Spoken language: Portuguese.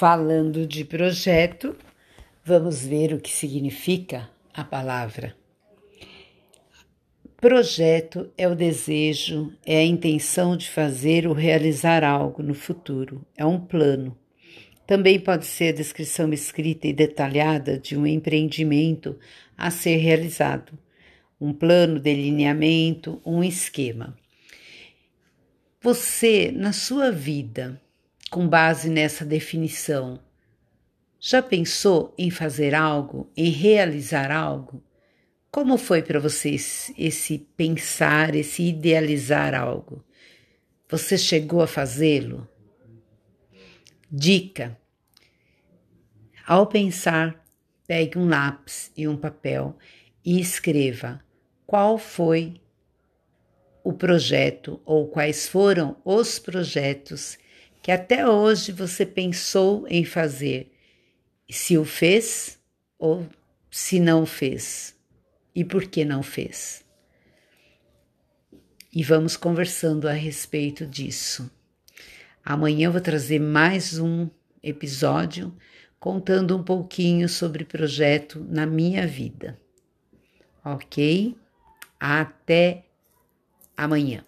Falando de projeto, vamos ver o que significa a palavra. Projeto é o desejo, é a intenção de fazer ou realizar algo no futuro, é um plano. Também pode ser a descrição escrita e detalhada de um empreendimento a ser realizado, um plano, delineamento, um esquema. Você, na sua vida, com base nessa definição, já pensou em fazer algo, em realizar algo? Como foi para vocês esse pensar, esse idealizar algo? Você chegou a fazê-lo? Dica: ao pensar, pegue um lápis e um papel e escreva qual foi o projeto ou quais foram os projetos que até hoje você pensou em fazer, se o fez ou se não fez e por que não fez. E vamos conversando a respeito disso. Amanhã eu vou trazer mais um episódio contando um pouquinho sobre projeto na minha vida. Ok? Até amanhã.